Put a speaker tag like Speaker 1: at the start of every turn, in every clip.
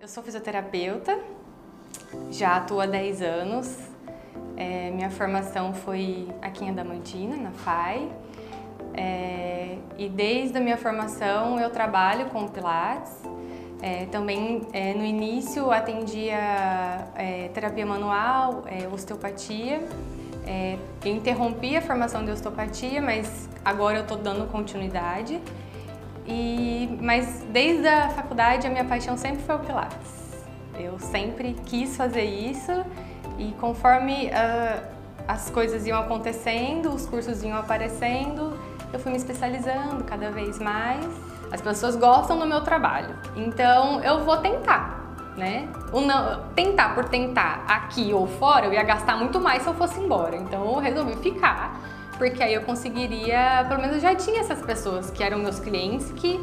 Speaker 1: Eu sou fisioterapeuta, já atuo há 10 anos. É, minha formação foi aqui em Adamantina, na FAI. É, e desde a minha formação eu trabalho com Pilates. É, também é, no início atendia é, terapia manual, é, osteopatia. interrompi a formação de osteopatia, mas agora eu estou dando continuidade. E, mas desde a faculdade a minha paixão sempre foi o Pilates. Eu sempre quis fazer isso e conforme uh, as coisas iam acontecendo, os cursos iam aparecendo, eu fui me especializando cada vez mais. As pessoas gostam do meu trabalho, então eu vou tentar, né? O não, tentar por tentar aqui ou fora, eu ia gastar muito mais se eu fosse embora. Então eu resolvi ficar porque aí eu conseguiria, pelo menos eu já tinha essas pessoas que eram meus clientes que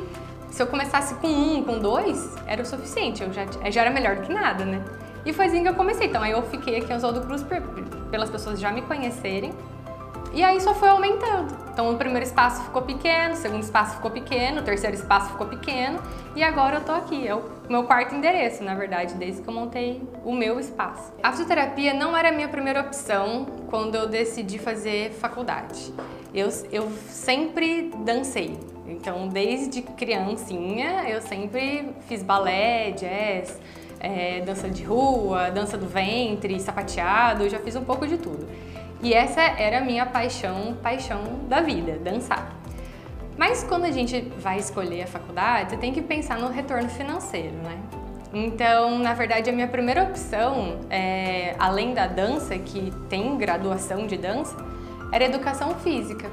Speaker 1: se eu começasse com um, com dois, era o suficiente, eu já, já era melhor do que nada, né? E foi assim que eu comecei, então aí eu fiquei aqui em Oswaldo Cruz pelas pessoas já me conhecerem e aí só foi aumentando. Então o primeiro espaço ficou pequeno, o segundo espaço ficou pequeno, o terceiro espaço ficou pequeno e agora eu tô aqui. É o meu quarto endereço, na verdade, desde que eu montei o meu espaço. A fisioterapia não era a minha primeira opção quando eu decidi fazer faculdade. Eu, eu sempre dancei. Então, desde criancinha, eu sempre fiz balé, jazz, é, dança de rua, dança do ventre, sapateado, eu já fiz um pouco de tudo. E essa era a minha paixão, paixão da vida, dançar. Mas quando a gente vai escolher a faculdade, você tem que pensar no retorno financeiro, né? Então, na verdade, a minha primeira opção, é, além da dança, que tem graduação de dança, era educação física.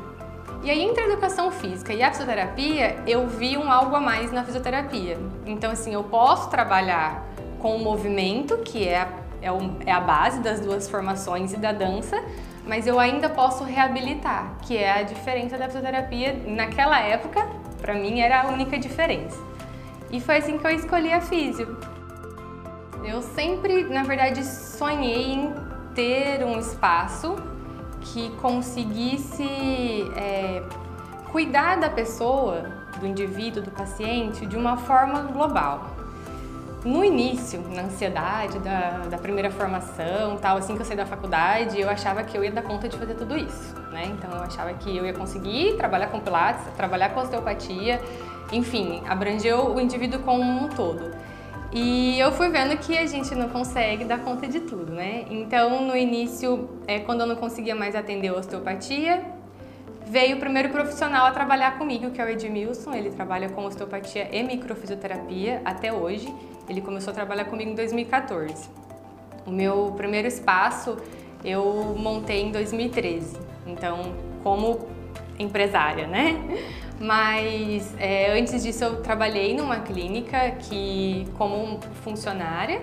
Speaker 1: E aí, entre a educação física e a fisioterapia, eu vi um algo a mais na fisioterapia. Então, assim, eu posso trabalhar com o movimento, que é a, é, o, é a base das duas formações e da dança, mas eu ainda posso reabilitar, que é a diferença da fisioterapia naquela época, para mim era a única diferença. E foi assim que eu escolhi a físio. Eu sempre, na verdade, sonhei em ter um espaço que conseguisse é, cuidar da pessoa, do indivíduo, do paciente, de uma forma global. No início, na ansiedade da, da primeira formação, tal, assim que eu saí da faculdade, eu achava que eu ia dar conta de fazer tudo isso, né? Então eu achava que eu ia conseguir trabalhar com pilates, trabalhar com osteopatia, enfim, abrangeu o indivíduo como um todo. E eu fui vendo que a gente não consegue dar conta de tudo, né? Então, no início, é, quando eu não conseguia mais atender a osteopatia, veio o primeiro profissional a trabalhar comigo, que é o Edmilson. Ele trabalha com osteopatia e microfisioterapia até hoje. Ele começou a trabalhar comigo em 2014. O meu primeiro espaço eu montei em 2013, então como empresária, né? Mas é, antes disso eu trabalhei numa clínica que como funcionária,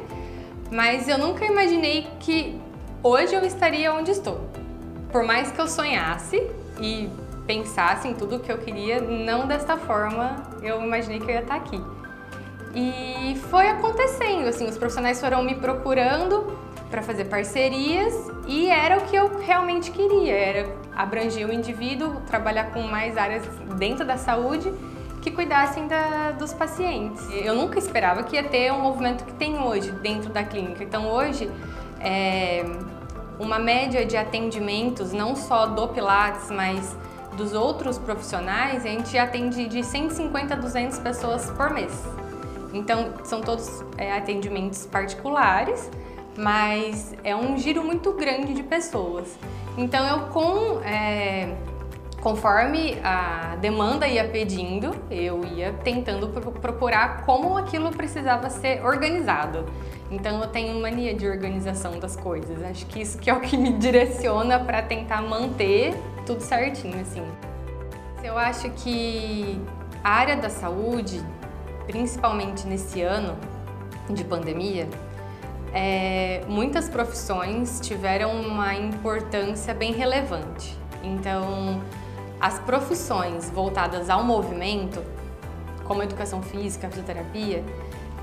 Speaker 1: mas eu nunca imaginei que hoje eu estaria onde estou. Por mais que eu sonhasse e pensasse em tudo o que eu queria, não desta forma eu imaginei que eu ia estar aqui. E foi acontecendo, assim, os profissionais foram me procurando para fazer parcerias e era o que eu realmente queria, era abranger o indivíduo, trabalhar com mais áreas dentro da saúde que cuidassem da, dos pacientes. Eu nunca esperava que ia ter um movimento que tem hoje dentro da clínica. Então hoje é uma média de atendimentos, não só do Pilates, mas dos outros profissionais, a gente atende de 150 a 200 pessoas por mês. Então, são todos é, atendimentos particulares, mas é um giro muito grande de pessoas. Então, eu com... É, conforme a demanda ia pedindo, eu ia tentando procurar como aquilo precisava ser organizado. Então eu tenho mania de organização das coisas. Acho que isso que é o que me direciona para tentar manter tudo certinho assim. Eu acho que a área da saúde principalmente nesse ano de pandemia, é, muitas profissões tiveram uma importância bem relevante. Então, as profissões voltadas ao movimento, como educação física, fisioterapia,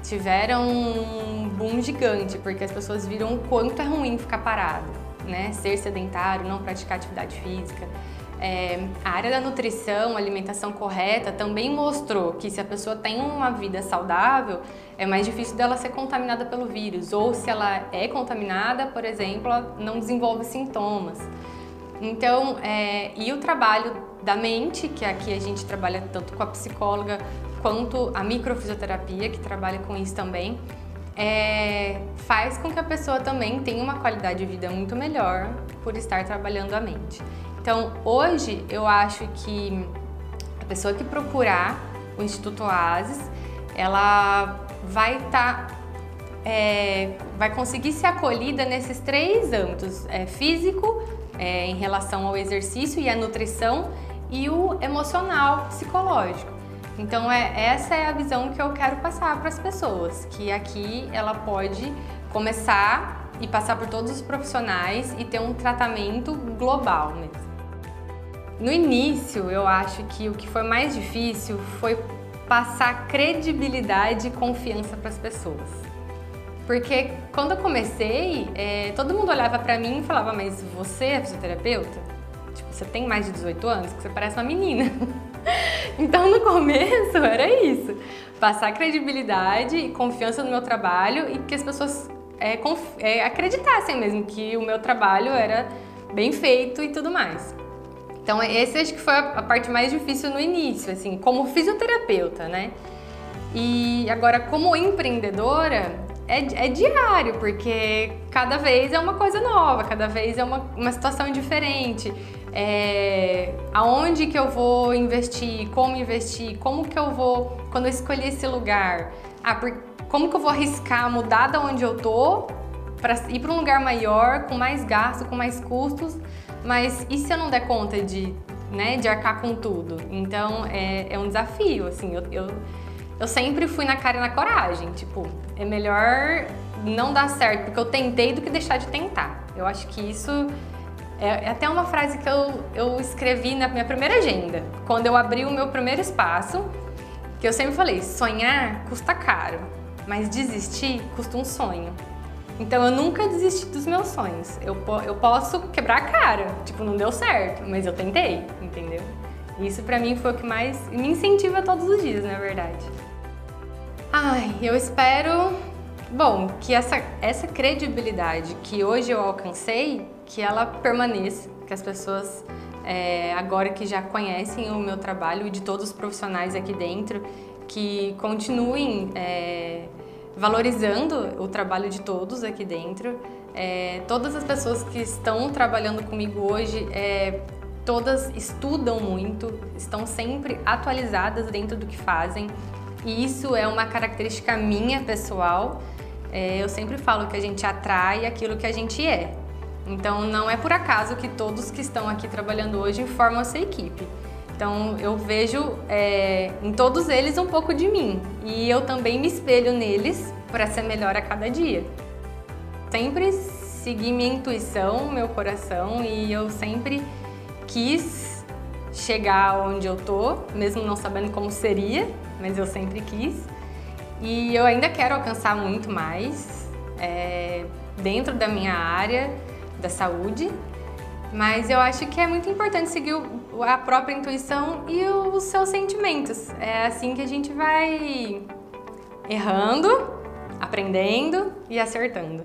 Speaker 1: tiveram um boom gigante, porque as pessoas viram o quanto é ruim ficar parado, né? Ser sedentário, não praticar atividade física. É, a área da nutrição, alimentação correta, também mostrou que se a pessoa tem uma vida saudável, é mais difícil dela ser contaminada pelo vírus. Ou se ela é contaminada, por exemplo, ela não desenvolve sintomas. Então, é, e o trabalho da mente, que aqui a gente trabalha tanto com a psicóloga quanto a microfisioterapia, que trabalha com isso também, é, faz com que a pessoa também tenha uma qualidade de vida muito melhor por estar trabalhando a mente. Então, hoje eu acho que a pessoa que procurar o Instituto Oasis, ela vai estar tá, é, vai conseguir ser acolhida nesses três âmbitos: é, físico, é, em relação ao exercício e à nutrição, e o emocional, psicológico. Então, é, essa é a visão que eu quero passar para as pessoas, que aqui ela pode começar e passar por todos os profissionais e ter um tratamento global mesmo. No início, eu acho que o que foi mais difícil foi passar credibilidade e confiança para as pessoas. Porque quando eu comecei, é, todo mundo olhava para mim e falava: Mas você é fisioterapeuta? Tipo, você tem mais de 18 anos, que você parece uma menina. então no começo era isso: passar credibilidade e confiança no meu trabalho e que as pessoas é, é, acreditassem mesmo que o meu trabalho era bem feito e tudo mais. Então, esse acho que foi a parte mais difícil no início, assim, como fisioterapeuta, né? E agora, como empreendedora, é, é, diário, porque cada vez é uma coisa nova, cada vez é uma, uma situação diferente. É, aonde que eu vou investir, como investir, como que eu vou, quando eu escolher esse lugar, ah, por, como que eu vou arriscar mudar da onde eu tô para ir para um lugar maior, com mais gasto, com mais custos, mas e se eu não der conta de, né, de arcar com tudo? Então é, é um desafio, assim, eu, eu, eu sempre fui na cara e na coragem, tipo, é melhor não dar certo porque eu tentei do que deixar de tentar. Eu acho que isso é, é até uma frase que eu, eu escrevi na minha primeira agenda, quando eu abri o meu primeiro espaço, que eu sempre falei, sonhar custa caro, mas desistir custa um sonho. Então eu nunca desisti dos meus sonhos. Eu, eu posso quebrar a cara, tipo, não deu certo, mas eu tentei, entendeu? Isso pra mim foi o que mais me incentiva todos os dias, na verdade. Ai, eu espero, bom, que essa, essa credibilidade que hoje eu alcancei, que ela permaneça, que as pessoas é, agora que já conhecem o meu trabalho e de todos os profissionais aqui dentro, que continuem é, valorizando o trabalho de todos aqui dentro. É, todas as pessoas que estão trabalhando comigo hoje, é, todas estudam muito, estão sempre atualizadas dentro do que fazem. E isso é uma característica minha pessoal. É, eu sempre falo que a gente atrai aquilo que a gente é. Então não é por acaso que todos que estão aqui trabalhando hoje formam essa equipe. Então eu vejo é, em todos eles um pouco de mim e eu também me espelho neles para ser melhor a cada dia. Sempre segui minha intuição, meu coração e eu sempre quis chegar onde eu tô, mesmo não sabendo como seria, mas eu sempre quis. E eu ainda quero alcançar muito mais é, dentro da minha área da saúde mas eu acho que é muito importante seguir a própria intuição e os seus sentimentos. É assim que a gente vai errando, aprendendo e acertando.